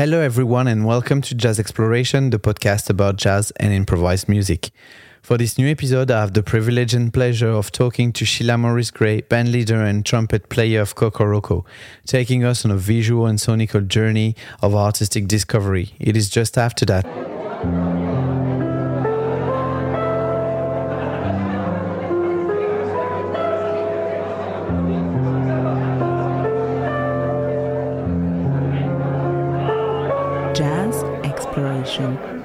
Hello, everyone, and welcome to Jazz Exploration, the podcast about jazz and improvised music. For this new episode, I have the privilege and pleasure of talking to Sheila Maurice Grey, band leader and trumpet player of Kokoroko, taking us on a visual and sonical journey of artistic discovery. It is just after that. Exploration.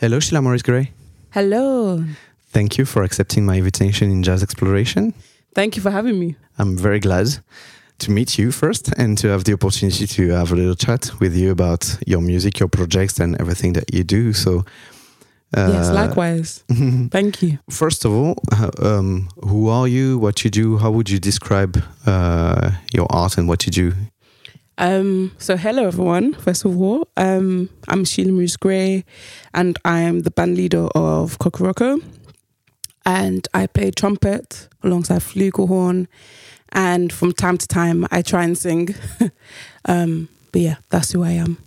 Hello, Sheila Maurice Grey. Hello. Thank you for accepting my invitation in Jazz Exploration. Thank you for having me. I'm very glad to meet you first and to have the opportunity to have a little chat with you about your music, your projects, and everything that you do. So, uh, yes, likewise. Thank you. First of all, uh, um, who are you? What you do? How would you describe uh, your art and what you do? Um, so, hello everyone. First of all, um, I'm Sheila Maurice Grey, and I am the band leader of Kokoroko. And I play trumpet alongside flugelhorn, and from time to time I try and sing. um, but yeah, that's who I am.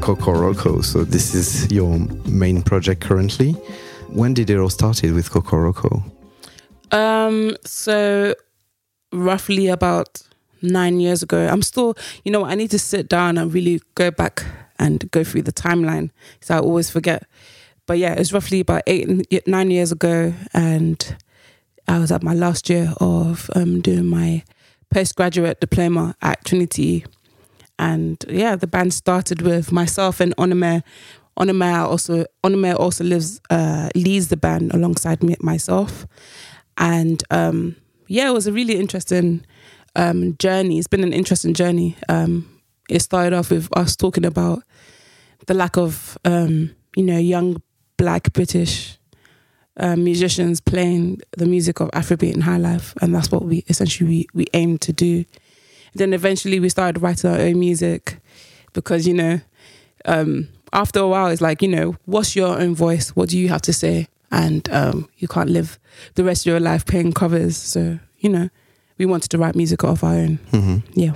Kokoroko, so this is your main project currently. When did it all started with Kokoroko? Um, so roughly about nine years ago, I'm still, you know, I need to sit down and really go back and go through the timeline. So I always forget. But yeah, it's roughly about eight, nine years ago, and I was at my last year of um, doing my postgraduate diploma at Trinity. And yeah, the band started with myself and Onome. Onome also Onome also lives uh, leads the band alongside me myself. And um, yeah, it was a really interesting um, journey. It's been an interesting journey. Um, it started off with us talking about the lack of um, you know young black British uh, musicians playing the music of Afrobeat and high life, and that's what we essentially we, we aim to do. Then eventually we started writing our own music because you know um, after a while it's like you know what's your own voice? What do you have to say? And um, you can't live the rest of your life playing covers. So you know we wanted to write music of our own. hmm Yeah.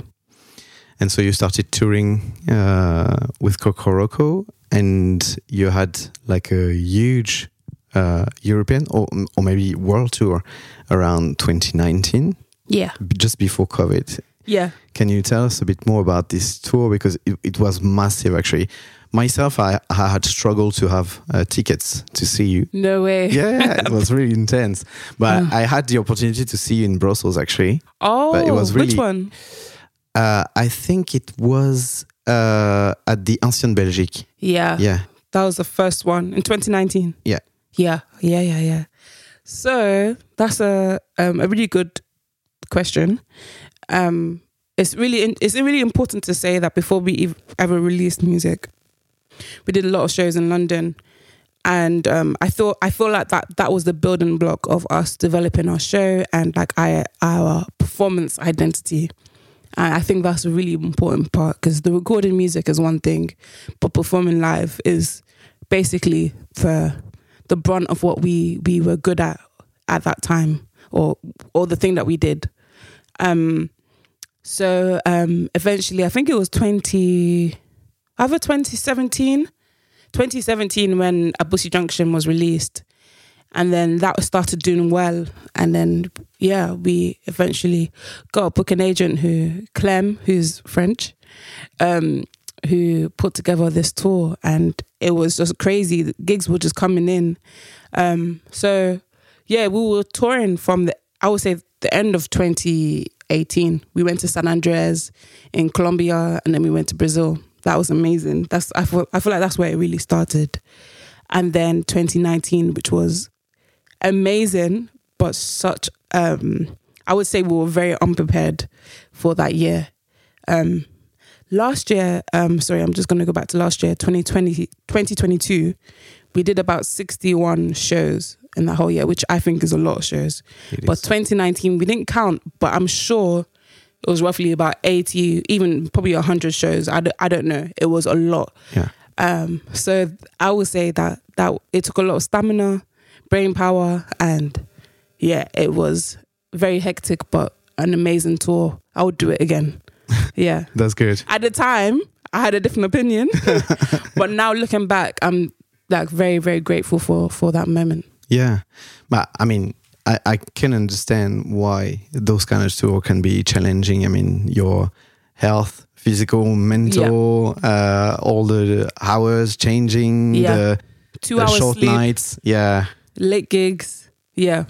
And so you started touring uh, with Kokoroko, and you had like a huge uh, European or, or maybe world tour around 2019, Yeah. just before COVID. Yeah. Can you tell us a bit more about this tour because it, it was massive actually. Myself, I, I had struggled to have uh, tickets to see you. No way. Yeah, it was really intense. But Uh. I had the opportunity to see you in Brussels actually. Oh, But it was really, which one? Uh, I think it was uh, at the Ancienne Belgique. Yeah. Yeah. That was the first one in 2019. Yeah. Yeah. Yeah. Yeah. Yeah. So that's a um, a really good question. Um, it's really it's really important to say that before we ev- ever released music, we did a lot of shows in London, and um, I thought I feel like that that was the building block of us developing our show and like our our performance identity. And I think that's a really important part because the recording music is one thing, but performing live is basically the the brunt of what we we were good at at that time, or or the thing that we did. Um, so um, eventually, I think it was 20, either 2017, 2017 when Abusey Junction was released. And then that started doing well. And then, yeah, we eventually got a booking agent who, Clem, who's French, um, who put together this tour. And it was just crazy. The gigs were just coming in. Um, so, yeah, we were touring from the, I would say, the end of 2018. We went to San Andres in Colombia and then we went to Brazil. That was amazing. That's I feel, I feel like that's where it really started. And then 2019, which was amazing, but such um I would say we were very unprepared for that year. Um last year, um sorry, I'm just gonna go back to last year, 2020 2022, we did about 61 shows in that whole year, which I think is a lot of shows. It But is. 2019, we didn't count, but I'm sure it was roughly about 80, even probably 100 shows. I don't, I don't know. It was a lot. yeah. Um, so I would say that that it took a lot of stamina, brain power, and yeah, it was very hectic, but an amazing tour. I would do it again. Yeah. That's good. At the time, I had a different opinion, but now looking back, I'm like very, very grateful for for that moment. Yeah, but I mean, I, I can understand why those kind of tour can be challenging. I mean, your health, physical, mental, uh, all the hours changing, Yeah. the, Two the hours short sleep. nights. Yeah, late gigs. Yeah.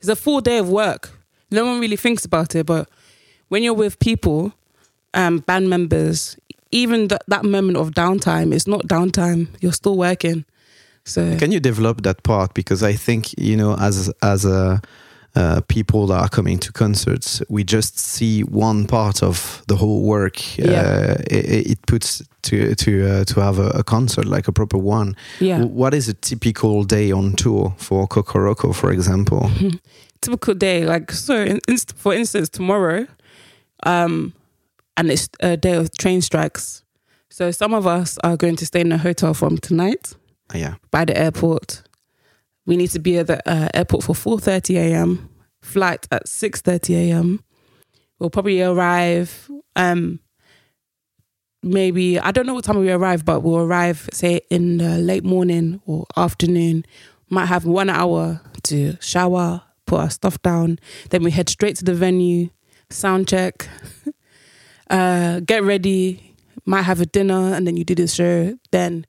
It's a full day of work. No one really thinks about it, but when you're with people, um, band members, even th- that moment of downtime, it's not downtime. You're still working. So Can you develop that part? Because I think you know, as as a uh, people that are coming to concerts, we just see one part of the whole work. Yeah. Uh, it, it puts to to uh, to have a, a concert like a proper one. yeah, What is a typical day on tour for Kokoroko, for example? typical day. Like so, in, inst- for instance, tomorrow, um, and it's a day of train strikes. So some of us are going to stay in a hotel from tonight. Ah, yeah, by the airport. We need to be at the uh, airport for 4:30 a.m. Flight at 6:30 a.m. We'll probably arrive. Um, maybe I don't know what time we arrive, but we'll arrive say in the late morning or afternoon. Might have one hour to shower, put our stuff down. Then we head straight to the venue, sound check, uh, get ready. Might have a dinner, and then you do the show. Then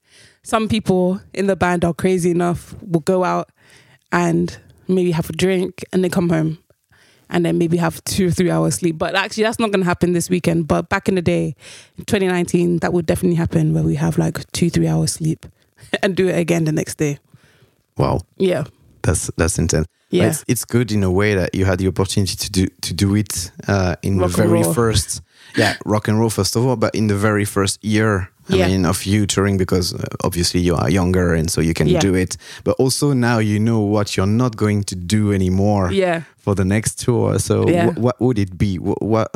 some people in the band are crazy enough will go out and maybe have a drink and then come home and then maybe have two or three hours sleep. But actually, that's not going to happen this weekend. But back in the day, in 2019, that would definitely happen where we have like two, three hours sleep and do it again the next day. wow, Yeah. that's that's intense. But Yeah. It's, it's good in a way that you had the opportunity to do to do it uh, in Rock the very first, yeah, rock and roll first of all, but in the very first year. I mean, of you touring because uh, obviously you are younger and so you can Yeah. do it. But also now you know what you're not going to do anymore. Yeah. for the next tour. So Yeah. wh- what would it be? What, what,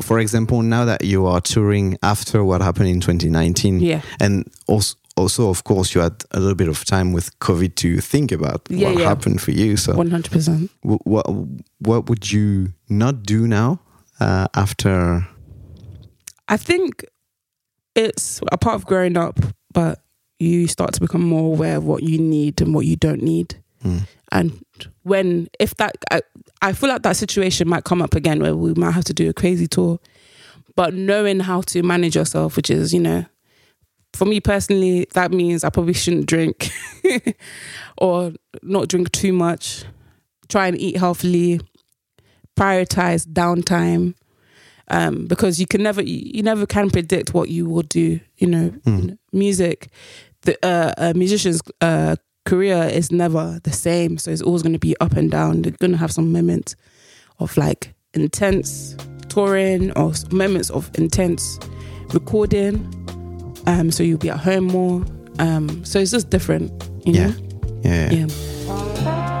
for example, now that you are touring after what happened in 2019, Yeah. and also, also of course, you had a little bit of time with COVID to think about Yeah, what yeah. happened for you. So 100%. what what would you not do now uh, after? I think it's a part of growing up, but you start to become more aware of what you need and what you don't need. Mm. And when, if that, I, I feel like that situation might come up again where we might have to do a crazy tour. But knowing how to manage yourself, which is, you know, for me personally, that means I probably shouldn't drink or not drink too much, try and eat healthily, prioritize downtime. Um, because you can never, you you never can predict what you will do. You know, Mm. music, the uh, a musician's uh, career is never the same. So it's always going to be up and down. They're going to have some moments of like intense touring or moments of intense recording. Um, so you'll be at home more. Um, so it's just different, you Yeah. know. Yeah, Yeah.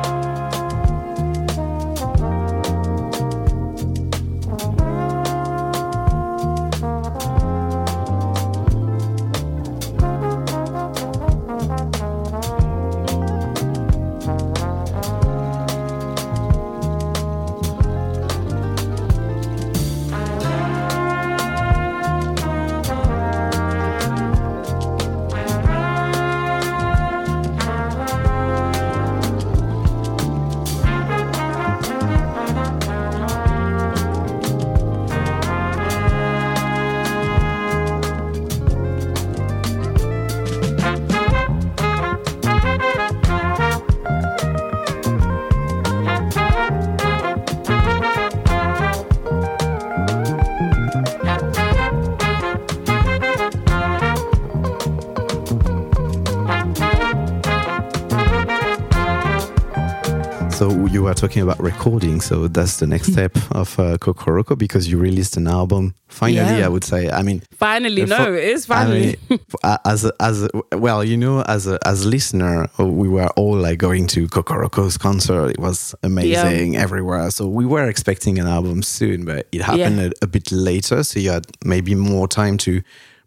Were talking about recording, so that's the next step of uh, Kokoroko because you released an album. Finally, Yeah. I would say. I mean, Finally, Uh, no, for- it is I finally. mean, as as well, you know, as a as listener, uh, we were all like going to Kokoroko's concert. It was amazing everywhere. So we were expecting an album soon, but it happened a, a bit later. So you had maybe more time to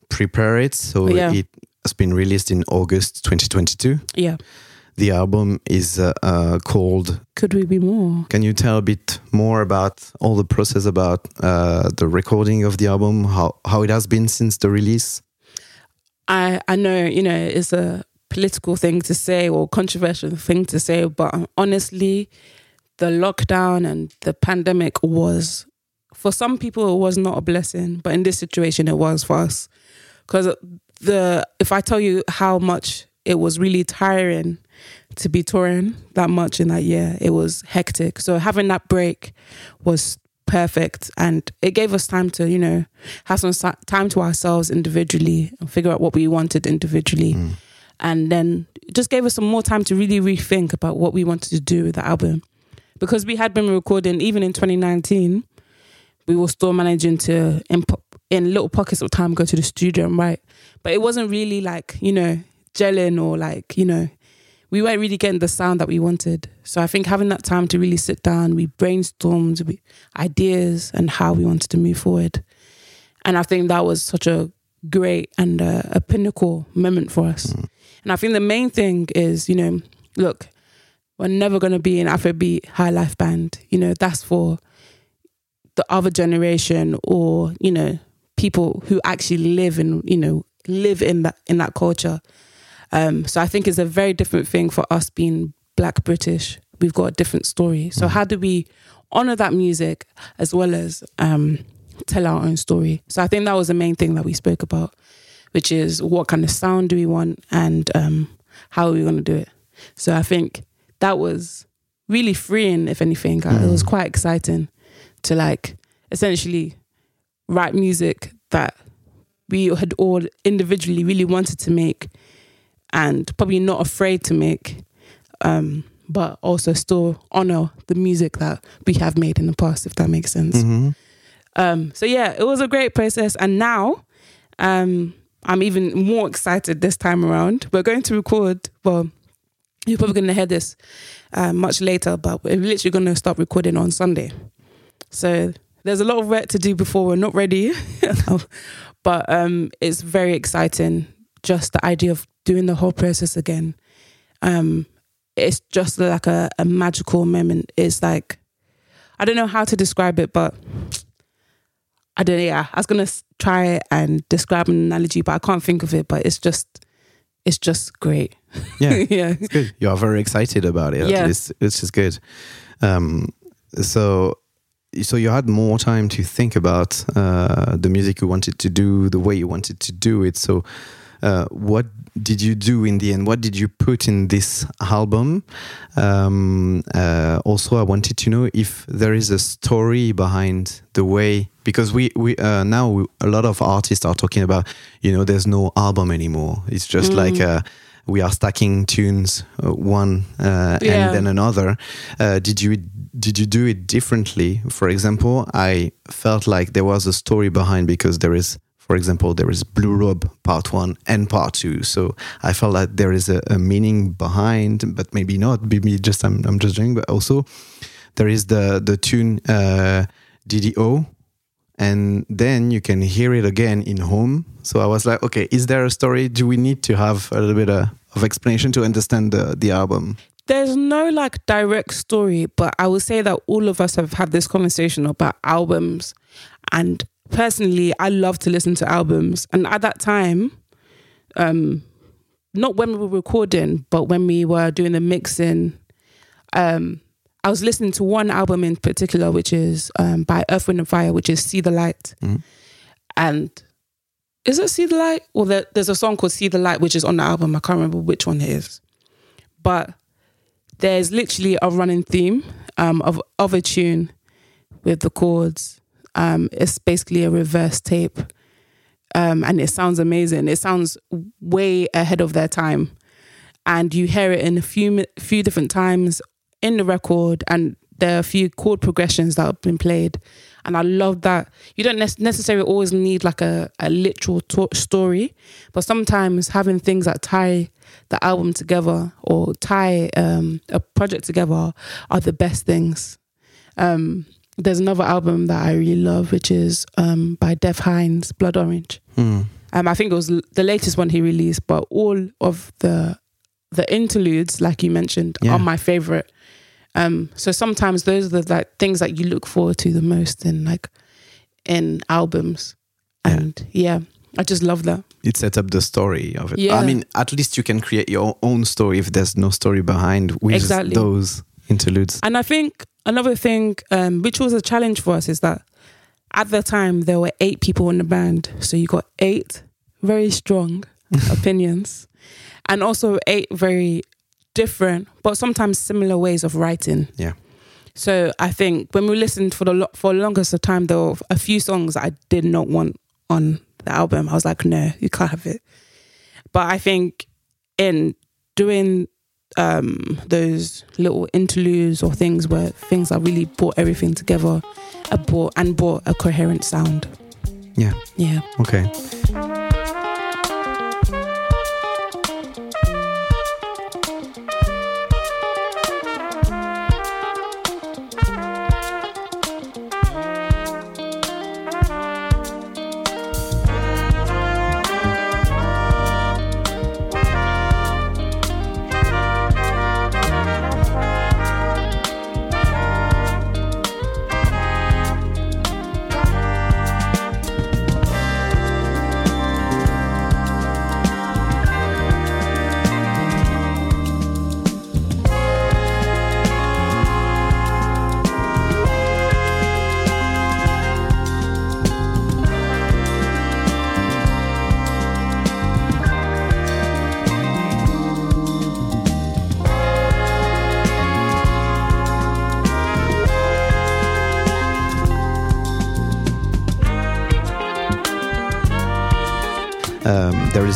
prepare it. So Yeah. it has been released in August 2022. yeah. The album is uh, uh, called. Could we be more? Can you tell a bit more about all the process about uh, the recording of the album? How how it has been since the release? I I know you know it's a political thing to say or controversial thing to say, but honestly, the lockdown and the pandemic was for some people it was not a blessing, but in this situation it was for us because the if I tell you how much it was really tiring to be touring that much in that year, it was hectic. So having that break was perfect. And it gave us time to you know have some time to ourselves individually and figure out what we wanted individually. Mm. and then it just gave us some more time to really rethink about what we wanted to do with the album. Because we had been recording even in 2019 we were still managing to in, in little pockets of time go to the studio and write. But it wasn't really like you know gelling or like you know we weren't really getting the sound that we wanted so i think having that time to really sit down we brainstormed we, ideas and how we wanted to move forward and i think that was such a great and uh, a pinnacle moment for us and I think the main thing is, you know, look, we're never going to be an Afrobeat high life band. You know, that's for the other generation or, you know, people who actually live in, you know, live in that in that culture. Um, so I think it's a very different thing for us being black British. We've got a different story. So how do we honor that music as well as um, tell our own story? So I think that was the main thing that we spoke about which is what kind of sound do we want and um, how are we going to do it. So I think that was really freeing, if anything. Uh, It was quite exciting to like essentially write music that we had all individually really wanted to make and probably not afraid to make, um, but also still honor the music that we have made in the past, if that makes sense. Mm-hmm. Um, so yeah, it was a great process, and now um, I'm even more excited this time around. We're going to record. Well, you're probably going to hear this uh, much later, but we're literally going to start recording on Sunday. So there's a lot of work to do before we're not ready, but um, it's very exciting. Just the idea of doing the whole process again. Um, it's just like a, a magical moment. It's like I don't know how to describe it, but I don't know. Yeah, I was gonna try and describe an analogy, but I can't think of it. But it's just, it's just great. Yeah, yeah, it's good. You are very excited about it. Yeah. Least, which is good. Um, so, so you had more time to think about uh, the music you wanted to do, the way you wanted to do it. So, uh, what did you do in the end? What did you put in this album? Um, uh, also, I wanted to know if there is a story behind the way because we we uh, now we, a lot of artists are talking about you know there's no album anymore. It's just Mm. like uh, we are stacking tunes uh, one uh, Yeah. and then another. Uh, did you did you do it differently? For example, I felt like there was a story behind because there is. For example, there is Blue Robe Part One and Part Two, so I felt that there is a, a meaning behind, but maybe not. Maybe just I'm, I'm just doing, but also there is the the tune uh, Dide O, and then you can hear it again in home. So I was like, okay, is there a story? Do we need to have a little bit uh, of explanation to understand the the album? there's no like direct story, but I would say that all of us have had this conversation about albums. And personally, I love to listen to albums. And at that time, um, not when we were recording, but when we were doing the mixing, um, I was listening to one album in particular, which is um, by Earth, Wind and Fire, which is See the Light. Mhm. And is it See the Light? Well, there, there's a song called See the Light, which is on the album. I can't remember which one it is. But there's literally a running theme um, of, of a tune with the chords. Um, it's basically a reverse tape. Um, and it sounds amazing. It sounds way ahead of their time. And you hear it in a few few different times in the record and there are a few chord progressions that have been played and i love that you don't nec- necessarily always need like a, a literal to- story but sometimes having things that tie the album together or tie um, a project together are the best things um, there's another album that i really love which is um, by Dev Hynes blood orange Hmm. um, I think it was the latest one he released, but all of the the interludes, like you mentioned, Yeah. are my favorite. Um, so sometimes those are the like things that you look forward to the most in like in albums, Yeah. and yeah, I just love that. It sets up the story of it. Yeah. I mean, at least you can create your own story if there's no story behind with Exactly. those interludes. And I think another thing, um, which was a challenge for us, is that at the time there were eight people in the band, so you got eight very strong opinions, and also eight very different but sometimes similar ways of writing. Yeah. So I think when we listened for the lo- for the longest of time, there were a few songs I did not want on the album. I was like, no, you can't have it. But I think in doing um, those little interludes or things where things that really brought everything together, brought and brought a coherent sound. Yeah. Yeah. Okay.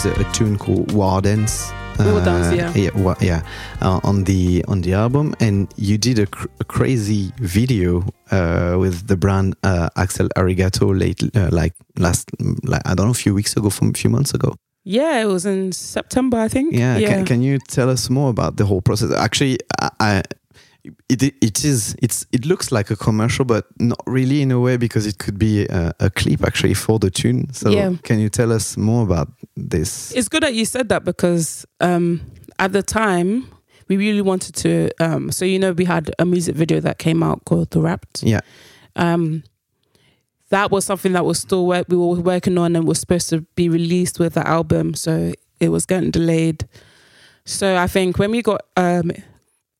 There is a, a tune called War Dance. Dance, yeah. yeah, wa- yeah, uh, on the on the album, and you did a, cr- a crazy video uh, with the brand uh, Axel Arigato late, uh, like last, like I don't know, a few weeks ago, from a few months ago. Yeah, it was in September, I think. Yeah, Yeah. Can, can you tell us more about the whole process? Actually, I, I it it is it's it looks like a commercial, but not really in a way because it could be a, a clip actually for the tune. So Yeah. can you tell us more about this? It's good that you said that because um, at the time we really wanted to. Um, so you know, we had a music video that came out called "The Rapt." Yeah. Um, that was something that was still work we were working on and was supposed to be released with the album. So it was getting delayed. So I think when we got um,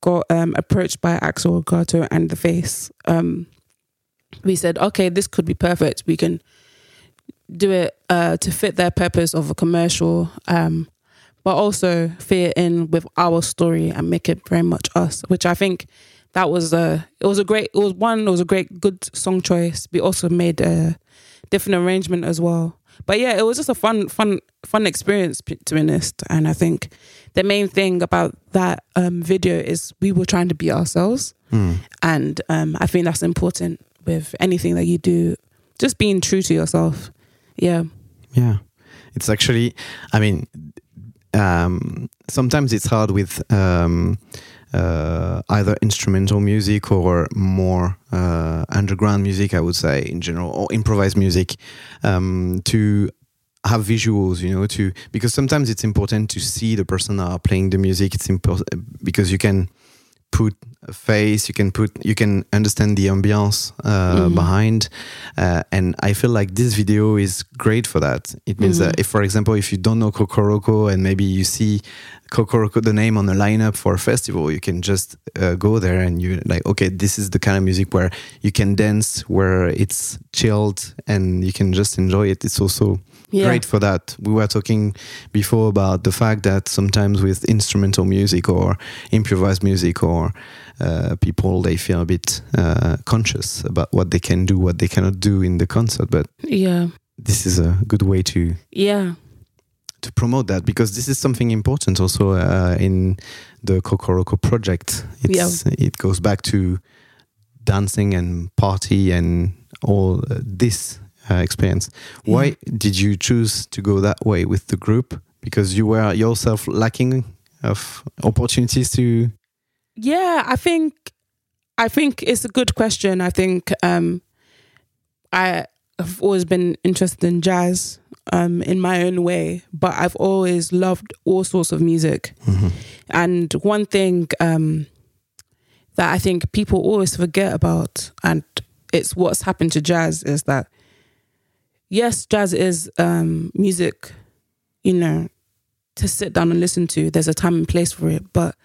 got um, approached by Axel Gato and The Face, um, we said, okay, this could be perfect. We can do it uh, to fit their purpose of a commercial, um, but also fit in with our story and make it very much us. Which I think that was a it was a great it was one it was a great good song choice. We also made a different arrangement as well. But yeah, it was just a fun fun fun experience to be honest. And I think the main thing about that um, video is we were trying to be ourselves, Hmm. and um, I think that's important with anything that you do. Just being true to yourself. Yeah. Yeah, it's actually. I mean, um, sometimes it's hard with um, uh, either instrumental music or more uh, underground music. I would say in general, or improvised music, um, to have visuals. You know, to because sometimes it's important to see the person are playing the music. It's important because you can put a face you can put you can understand the ambiance uh, Mhm. behind uh, and i feel like this video is great for that it means that Mhm. if for example if you don't know kokoroko and maybe you see kokoroko the name on the lineup for a festival you can just uh, go there and you like okay this is the kind of music where you can dance where it's chilled and you can just enjoy it it's also Yeah. great for that. We were talking before about the fact that sometimes with instrumental music or improvised music or uh, people they feel a bit uh, conscious about what they can do, what they cannot do in the concert. But Yeah. this is a good way to Yeah. to promote that because this is something important also uh, in the Kokoroko project. It's, yeah. It goes back to dancing and party and all uh, this uh, experience. Why yeah. did you choose to go that way with the group? Because you were yourself lacking of opportunities to. Yeah, I think I think it's a good question. I think um, I have always been interested in jazz um, in my own way, but I've always loved all sorts of music. Mm-hmm. And one thing um, that I think people always forget about, and it's what's happened to jazz, is that yes, jazz is um, music, you know, to sit down and listen to. There's a time and place for it, but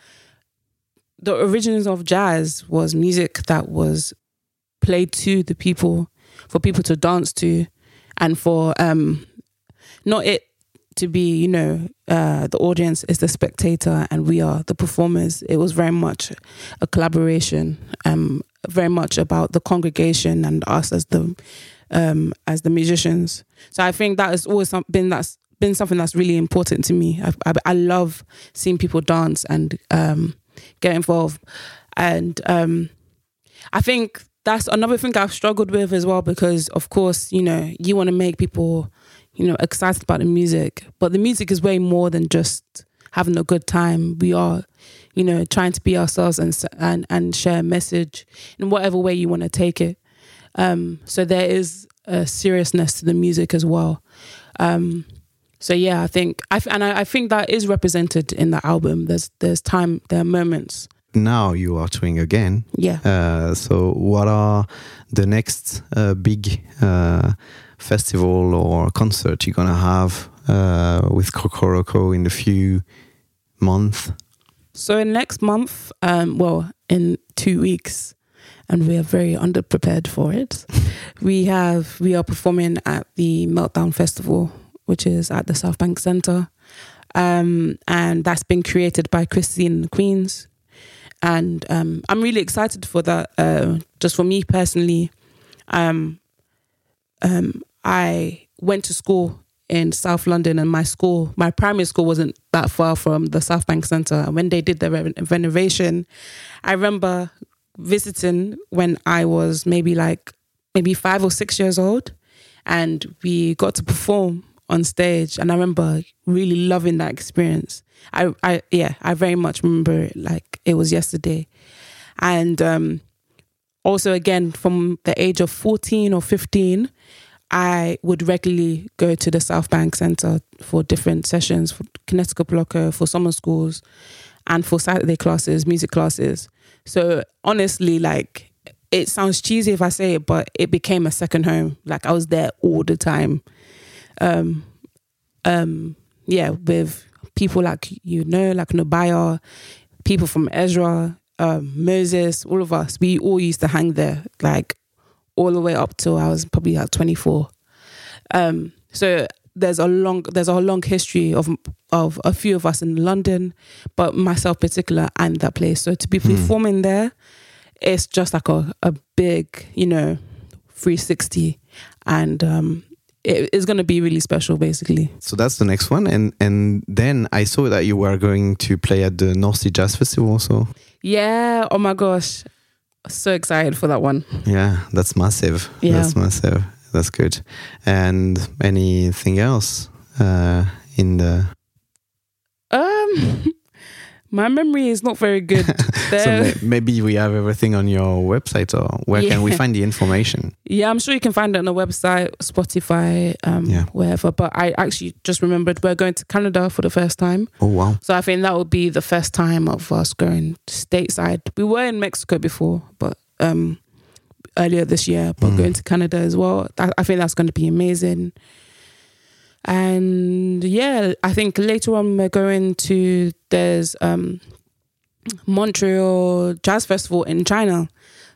the origins of jazz was music that was played to the people for people to dance to and for um not it to be you know uh the audience is the spectator and we are the performers it was very much a collaboration um very much about the congregation and us as the um as the musicians so i think that has always been that's been something that's really important to me i, I, I love seeing people dance and um get involved and um i think that's another thing I've struggled with as well because of course, you know, you want to make people, you know, excited about the music, but the music is way more than just having a good time. We are, you know, trying to be ourselves and and and share a message in whatever way you want to take it. Um, so there is a seriousness to the music as well. Um, so yeah, I think I and I, I think that is represented in the album. There's there's time, there are moments now you are touring again. Yeah. Uh, so what are the next uh, big uh, festival or concert you're gonna have uh, with Kokoroko in a few months? So in next month, um, well, in two weeks, and we are very underprepared for it. we have we are performing at the Meltdown Festival, which is at the South Bank Centre. Um, and that's been created by Christine Queens, and um, I'm really excited for that. Uh, just for me personally, um, um, I went to school in South London, and my school, my primary school, wasn't that far from the South Bank Centre. And when they did the re- renovation, I remember visiting when I was maybe like maybe five or six years old, and we got to perform on stage and I remember really loving that experience. I, I yeah, I very much remember it like it was yesterday. And um, also again from the age of 14 or 15, I would regularly go to the South Bank Centre for different sessions, for Connecticut Blocker, for summer schools, and for Saturday classes, music classes. So honestly, like it sounds cheesy if I say it, but it became a second home. Like I was there all the time um, um, yeah, with people like you know, like Nubya, people from Ezra, um, Moses, all of us, we all used to hang there, like all the way up till I was probably like 24. Um, so there's a long there's a long history of of a few of us in London, but myself particular and that place. So to be hmm. performing there, it's just like a, a big, you know, 360. And um, it is going to be really special basically so that's the next one and and then i saw that you were going to play at the north sea jazz festival also yeah oh my gosh so excited for that one yeah that's massive yeah. that's massive that's good and anything else uh in the um My memory is not very good. so maybe we have everything on your website, or where yeah. can we find the information? Yeah, I'm sure you can find it on the website, Spotify, um, yeah. wherever. But I actually just remembered we're going to Canada for the first time. Oh wow! So I think that will be the first time of us going stateside. We were in Mexico before, but um, earlier this year, but mm. going to Canada as well. I, I think that's going to be amazing. And yeah, I think later on we're going to there's um Montreal Jazz Festival in China.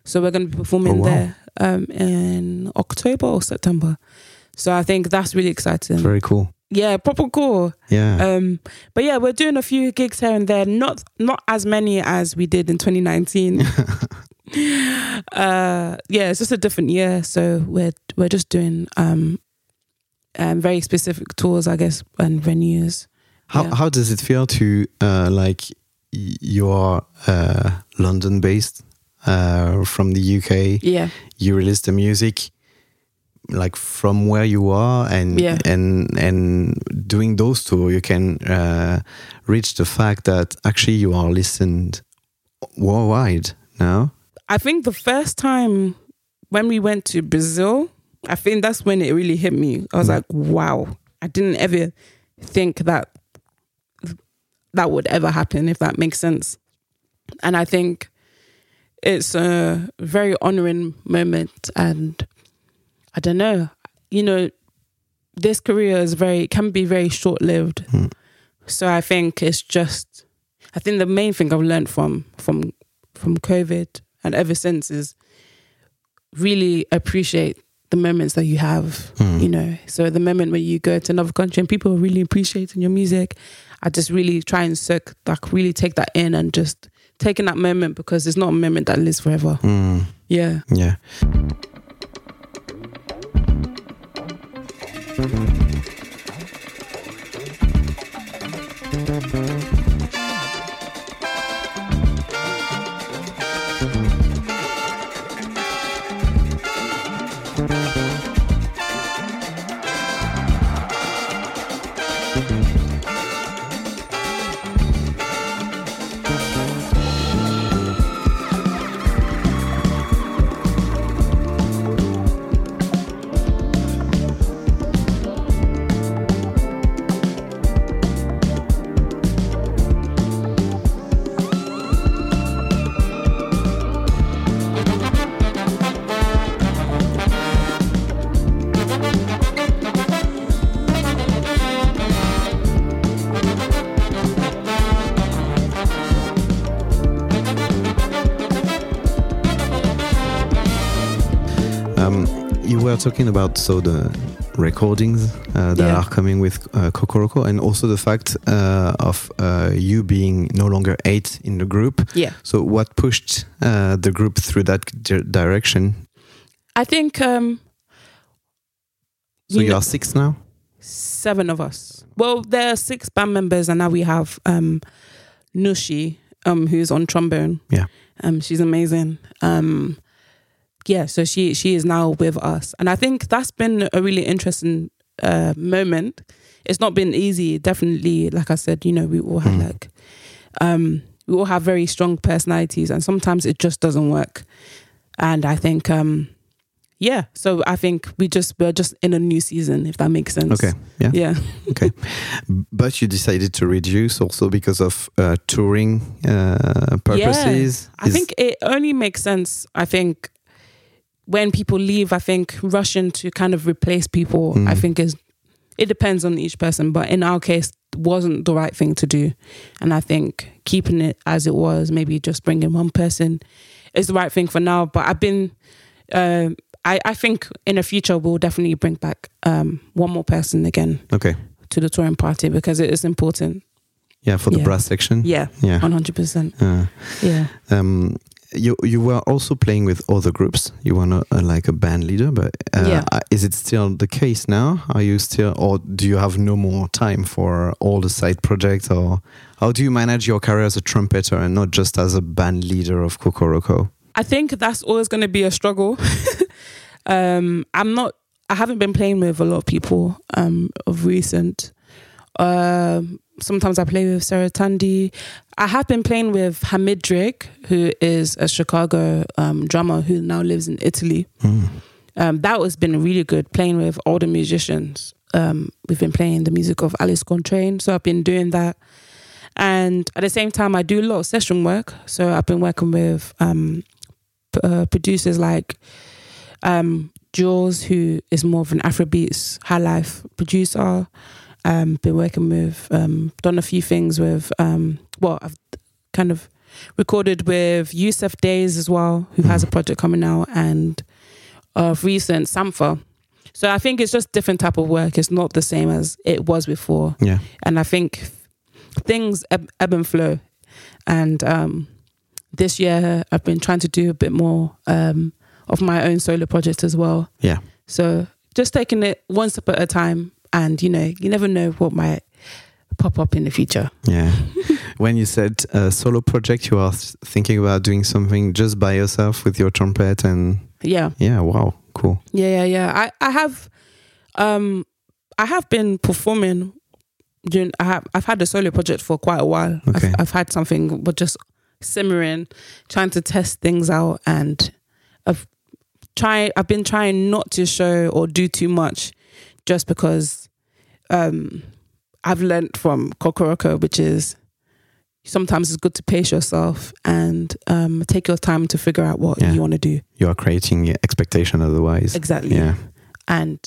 So we're going to be performing oh, wow. there um, in October or September. So I think that's really exciting. Very cool. Yeah, proper cool. Yeah. Um, but yeah, we're doing a few gigs here and there. Not not as many as we did in 2019. uh, yeah, it's just a different year. So we're we're just doing um, um, very specific tours, I guess, and venues. How Yeah. how does it feel to uh, like you are uh, London based uh, from the UK? Yeah, You release the music like from where you are, and Yeah. and and doing those tours, you can uh, reach the fact that actually you are listened worldwide now. I think the first time when we went to Brazil, I think that's when it really hit me. I was Mm. like, wow, I didn't ever think that that would ever happen, if that makes sense. And I think it's a very honoring moment. And I don't know, you know, this career is very, can be very short lived. Mm. So I think it's just, I think the main thing I've learned from, from, from COVID and ever since is really appreciate the moments that you have, Mm. you know. So the moment when you go to another country and people are really appreciating your music, I just really try and soak, like really take that in and just taking that moment because it's not a moment that lives forever. Mm, Yeah. yeah. Were talking about so the recordings uh, that Yeah. are coming with uh, Kokoroko, and also the fact uh, of uh, you being no longer eight in the group. Yeah. So, what pushed uh, the group through that di- direction? I think um So you know- are six now. seven of us. Well, there are six band members, and now we have um, Nushi, um, who's on trombone. Yeah. um, she's amazing. Um, yeah, so she she is now with us, and I think that's been a really interesting uh, moment. It's not been easy, definitely. Like I said, you know, we all have Mm. like, um, we all have very strong personalities, and sometimes it just doesn't work. And I think, um, yeah, so I think we just we're just in a new season, if that makes sense. Okay. Yeah. Yeah. Okay. But you decided to reduce also because of uh, touring uh, purposes. I Is- think it only makes sense. I think when people leave, I think rushing to kind of replace people, I Mm. think is it depends on each person. But in our case, wasn't the right thing to do, and I think keeping it as it was, maybe just bringing one person, is the right thing for now. But I've been. Um, I, I think in the future we'll definitely bring back um, one more person again okay. to the touring party because it is important. Yeah, for the Yeah. brass section. Yeah, Yeah. one hundred percent. Uh, Yeah. um, you you were also playing with other groups. You were not uh, like a band leader, but uh, Yeah. uh, is it still the case now? Are you still, or do you have no more time for all the side projects, or how do you manage your career as a trumpeter and not just as a band leader of Kokoroko? I think that's always going to be a struggle. um, I'm not. I haven't been playing with a lot of people um, of recent. Um, sometimes I play with Sarah Tandy. I have been playing with Hamid Drake, who is a Chicago um, drummer who now lives in Italy. Mm. Um, that has been really good playing with older musicians. Um, we've been playing the music of Alice Coltrane, so I've been doing that. And at the same time, I do a lot of session work. So I've been working with um, p- uh, producers like um, Jules, who is more of an Afrobeats high life producer. Um, been working with, um, done a few things with, um, well, I've kind of recorded with Yussef Dayes as well, who has a project coming out, and of recent Sampha. So I think it's just different type of work. It's not the same as it was before Yeah. and I think things ebb, ebb and flow. And um, this year, I've been trying to do a bit more um, of my own solo project as well. Yeah. So just taking it one step at a time, and you know, you never know what might pop up in the future. Yeah. when you said uh, solo project, you are thinking about doing something just by yourself with your trumpet and Yeah, yeah, wow, cool. yeah, yeah, yeah. I I have, um, I have been performing. During, I have I've had a solo project for quite a while. Okay. I've, I've had something, but just simmering, trying to test things out, and I've tried. I've been trying not to show or do too much, just because um, I've learned from Kokoroko, which is sometimes it's good to pace yourself and um, take your time to figure out what Yeah. you want to do You are creating expectation otherwise. exactly Yeah. and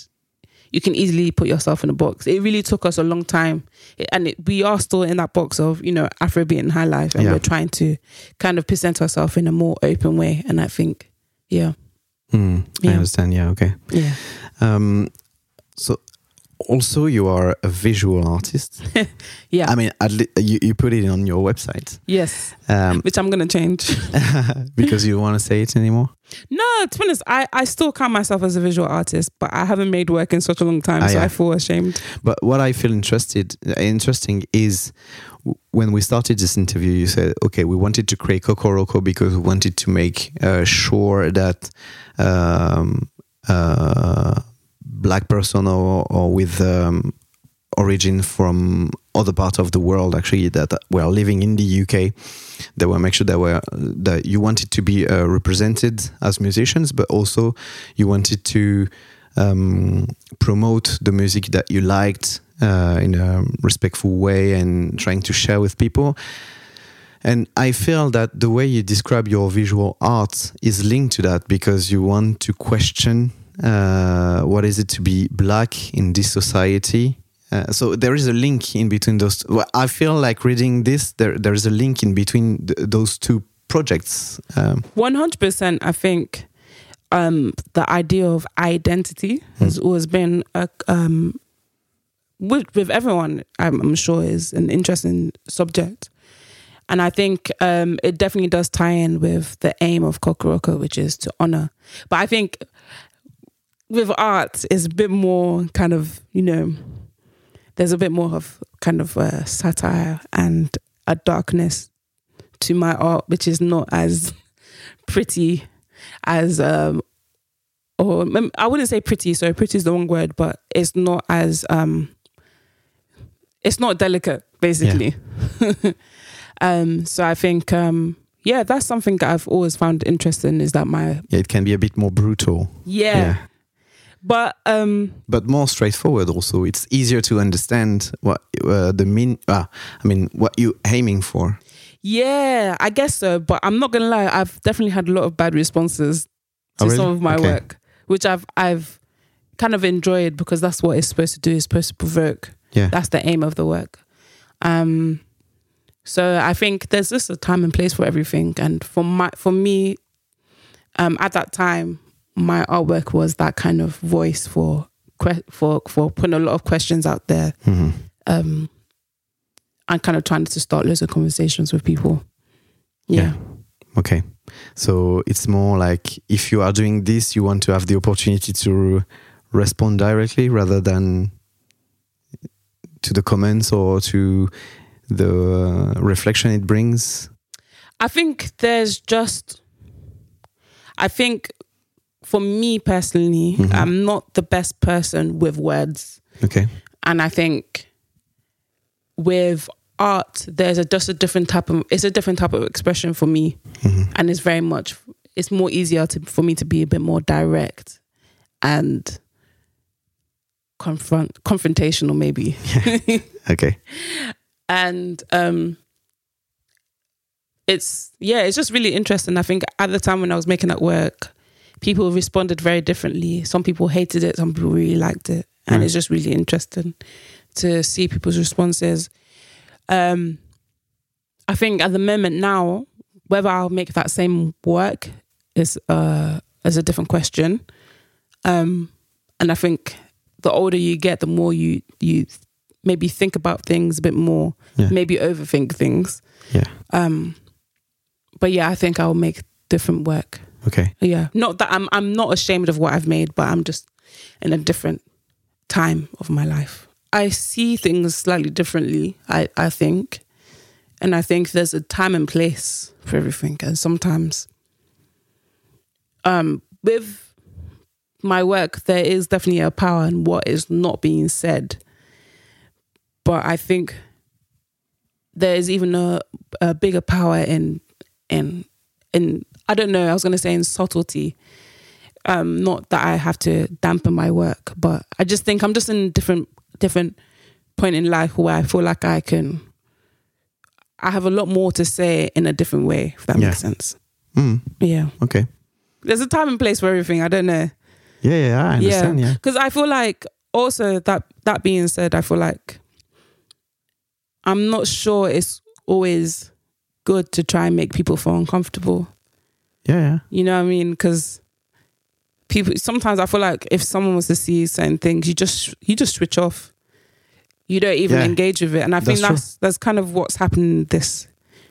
you can easily put yourself in a box. It really took us a long time, and it, we are still in that box of you know Afrobeat and high life, and Yeah. we're trying to kind of present ourselves in a more open way. And I think, yeah, Mm, I understand. Yeah. Okay. yeah, Um, so also you are a visual artist. yeah, I mean, you, you put it on your website yes, um, which I'm gonna change. because you want to say it anymore. no, to be honest, I I still count myself as a visual artist, but I haven't made work in such a long time, Ah, so yeah. I feel ashamed. But what I feel interested interesting is when we started this interview, you said, okay, we wanted to create Kokoroko because we wanted to make uh, sure that um, uh, black person or, or with um, origin from other part of the world actually that were living in the UK they were make sure that were that you wanted to be uh, represented as musicians but also you wanted to um, promote the music that you liked uh, in a respectful way and trying to share with people. And I feel that the way you describe your visual art is linked to that because you want to question uh, what is it to be black in this society. Uh, so there is a link in between those. Well, I feel like reading this, there there is a link in between th- those two projects. Um, One hundred percent. I think um, the idea of identity has always been a um, with with everyone. I'm, I'm sure is an interesting subject, and I think um, it definitely does tie in with the aim of Kokoroko, which is to honor. But I think with art is a bit more kind of you know there's a bit more of kind of a satire and a darkness to my art, which is not as pretty as um or mm, I wouldn't say pretty, so pretty is the wrong word, but it's not as um it's not delicate, basically. um so I think um yeah, that's something that I've always found interesting is that my yeah, it can be a bit more brutal. yeah. But um but more straightforward. Also, it's easier to understand what uh, the mean. Uh, I mean, what you aiming for. yeah, I guess so. But I'm not gonna lie, I've definitely had a lot of bad responses to Oh, really? some of my Okay. work, which I've I've kind of enjoyed because that's what it's supposed to do. It's supposed to provoke. Yeah. That's the aim of the work. Um, so I think there's just a time and place for everything, and for my for me, um, at that time, my artwork was that kind of voice for for for putting a lot of questions out there, Mhm. um, and kind of trying to start loads of conversations with people. Yeah. Okay. So it's more like if you are doing this, you want to have the opportunity to respond directly rather than to the comments or to the reflection it brings. I think there's just, I think for me personally, Mhm. I'm not the best person with words. Okay. And I think with art, there's a, just a different type of, it's a different type of expression for me. Mhm. And it's very much, it's more easier to, for me to be a bit more direct and confront, confrontational maybe. Okay. and um it's yeah it's just really interesting i think at the time when i was making that work people responded very differently some people hated it some people really liked it and Mm. it's just really interesting to see people's responses um i think at the moment now whether i'll make that same work is uh is a different question um and i think the older you get the more you you maybe think about things a bit more Yeah. maybe overthink things Yeah. um but yeah i think i'll make different work Okay. yeah not that i'm i'm not ashamed of what i've made but i'm just in a different time of my life. I see things slightly differently, I, I think. And I think there's a time and place for everything. And sometimes um, with my work, there is definitely a power in what is not being said. But I think there is even a, a bigger power in in in I don't know, I was gonna say in subtlety. Um, not that I have to dampen my work, but I just think I'm just in a different different point in life where I feel like I can I have a lot more to say in a different way, if that Yeah. makes sense. Mm, Yeah. okay. There's a time and place for everything. I don't know. Yeah, yeah, I understand. Yeah. Because I feel like also that that being said, I feel like I'm not sure it's always good to try and make people feel uncomfortable. Yeah, yeah. You know what I mean? Because people sometimes I feel like if someone was to see certain things, you just you just switch off. You don't even Yeah. engage with it, and I think That's true. that's that's kind of what's happening this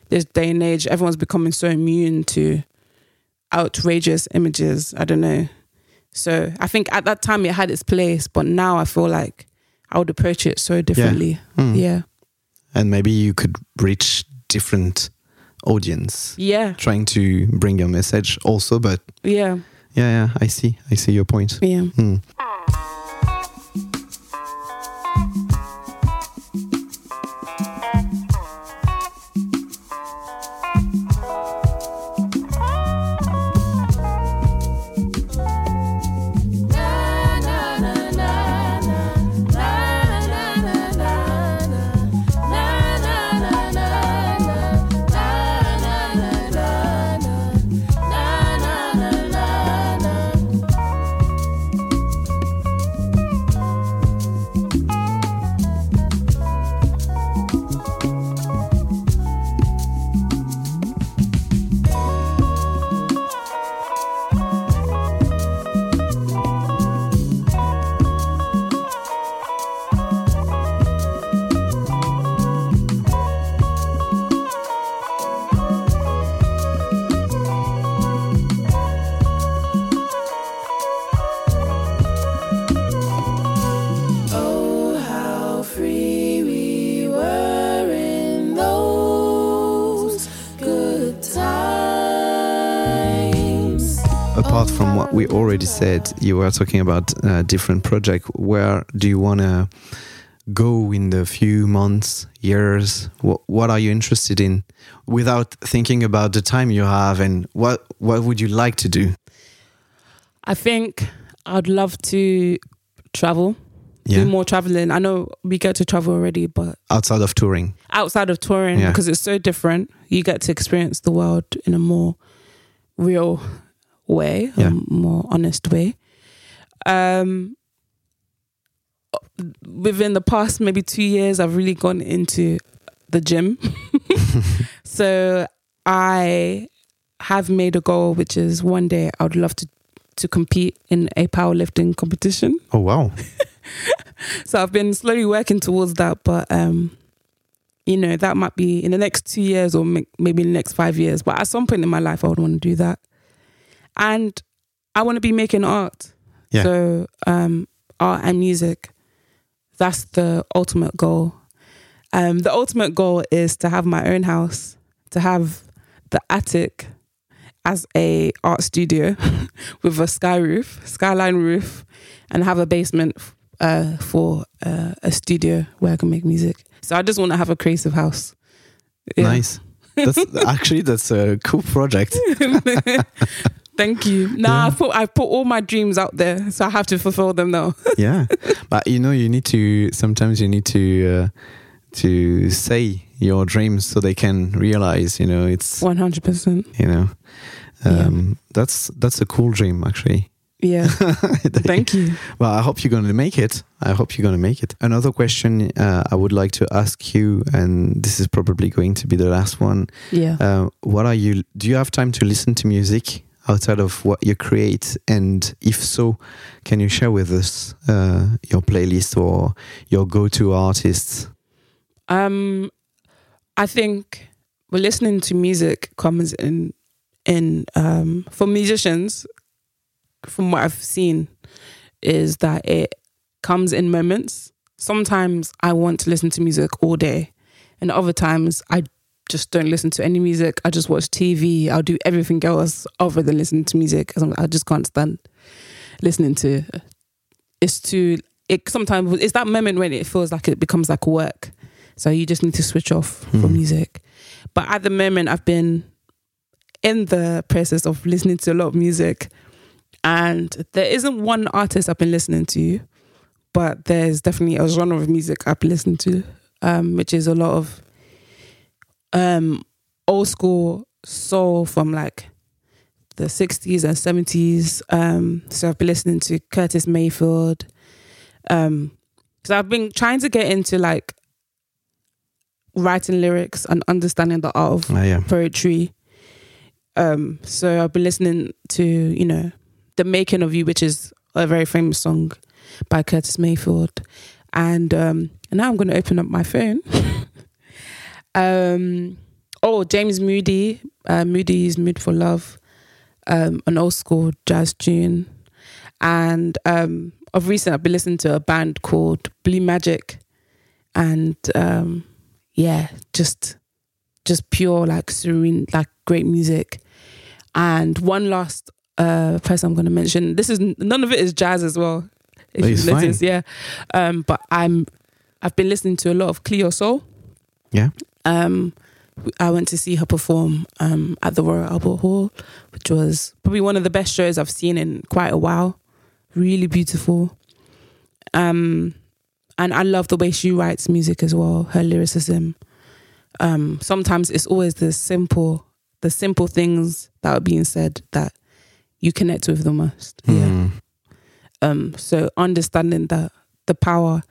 this day and age. Everyone's becoming so immune to outrageous images. I don't know. So I think at that time it had its place, but now I feel like I would approach it so differently. Mm. Yeah, And maybe you could reach different audience yeah, trying to bring your message also, but yeah, yeah, yeah, I see. I see your point. yeah. Hmm. Already said, you were talking about a different project. Where do you want to go in the few months, years? What, what are you interested in without thinking about the time you have and what, what would you like to do? I think I'd love to travel, Yeah. do more traveling. I know we get to travel already, but Outside of touring. outside of touring Yeah. because it's so different. You get to experience the world in a more real way, Yeah. a more honest way. Um, within the past maybe two years, I've really gone into the gym. so I have made a goal, which is one day I would love to to compete in a powerlifting competition. Oh, wow. So I've been slowly working towards that, but um, you know, that might be in the next two years or maybe in the next five years. But at some point in my life, I would want to do that, and I want to be making art. Yeah. So um, art and music, that's the ultimate goal. Um, the ultimate goal is to have my own house, to have the attic as a art studio with a sky roof, skyline roof, and have a basement uh, for uh, a studio where I can make music. So I just want to have a creative house. Yeah. Nice. That's actually that's a cool project. Thank you. Now I put I put all my dreams out there, so I have to fulfill them now. yeah but you know you need to sometimes you need to uh, to say your dreams so they can realize you know it's One hundred percent. you know um that's that's a cool dream actually Yeah. Thank you. well i hope you're going to make it i hope you're going to make it another question uh, i would like to ask you and this is probably going to be the last one Yeah. uh, what are you do you have time to listen to music outside of what you create and if so can you share with us uh, your playlist or your go-to artists Um, I think well, listening to music comes in in um, for musicians. From what I've seen, is that it comes in moments. Sometimes I want to listen to music all day, and other times I just don't listen to any music. I just watch TV. I'll do everything else other than listen to music. I'm- just can't stand listening to. It's too. It sometimes it's that moment when it feels like it becomes like work. So you just need to switch off from Hmm. music. But at the moment, I've been in the process of listening to a lot of music, and there isn't one artist I've been listening to, but there's definitely a genre of music I've been listening to, um, which is a lot of um, old school soul from like the 60s and 70s. Um, so I've been listening to Curtis Mayfield. Um, so I've been trying to get into like writing lyrics and understanding the art of Ah, yeah. poetry. Um, so I've been listening to, you know, The Making of You, which is a very famous song by Curtis Mayfield. And um and now I'm gonna open up my phone. um oh James Moody, uh, Moody's Mood for Love, um, an old school jazz tune. And um of recent I've been listening to a band called Blue Magic and um yeah, just just pure like serene like great music and one last uh person i'm going to mention this is none of it is jazz as well if you it's fine. notice yeah um but i'm i've been listening to a lot of Cleo Sol Yeah. Um i went to see her perform um at the royal albert hall which was probably one of the best shows i've seen in quite a while. Really beautiful. Um and i love the way she writes music as well her lyricism. Um sometimes it's always the simple the simple things that are being said that you connect with the most. Yeah. Mm. um so understanding that the power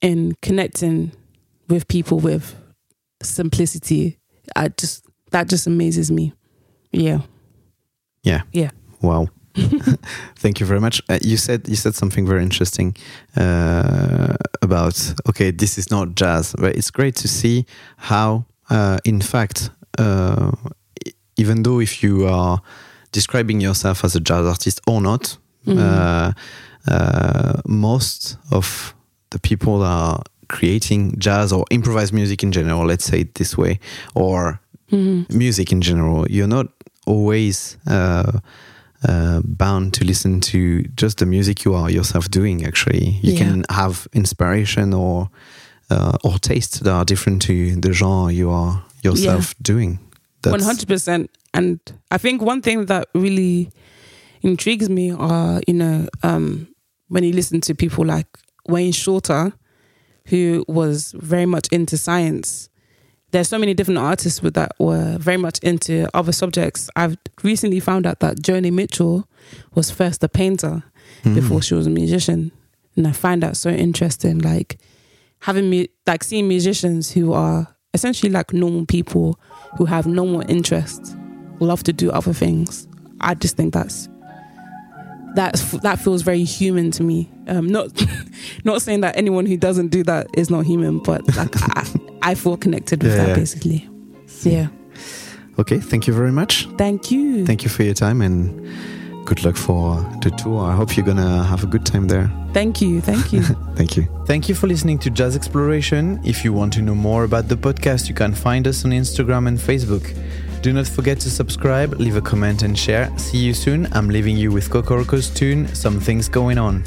in connecting with people with simplicity i just that just amazes me yeah Yeah. Yeah. Wow. Thank you very much. Uh, you said you said something very interesting uh, about okay, this is not jazz, but it's great to see how, uh, in fact, uh, even though if you are describing yourself as a jazz artist or not, uh, uh, most of the people are creating jazz or improvised music in general. Let's say it this way, or Mhm. music in general. You're not always uh, uh, bound to listen to just the music you are yourself doing. Actually, you Yeah. can have inspiration or uh, or taste that are different to the genre you are yourself doing. One hundred percent. And I think one thing that really intrigues me are, you know, um, when you listen to people like Wayne Shorter, who was very much into science. There's so many different artists with that were very much into other subjects. I've recently found out that Joni Mitchell was first a painter Mm. before she was a musician, and I find that so interesting. Like having me, like seeing musicians who are essentially like normal people who have normal interests, love to do other things. I just think that's that's that feels very human to me. Um, not not saying that anyone who doesn't do that is not human, but like I, I feel connected with Yeah, that yeah. basically. Yeah. Okay, thank you very much. Thank you. Thank you for your time and good luck for the tour. I hope you're gonna have a good time there. Thank you. Thank you. Thank you. Thank you for listening to Jazz Exploration. If you want to know more about the podcast, you can find us on Instagram and Facebook. Do not forget to subscribe, leave a comment, and share. See you soon. I'm leaving you with Kokoroko's tune, Something's Going On.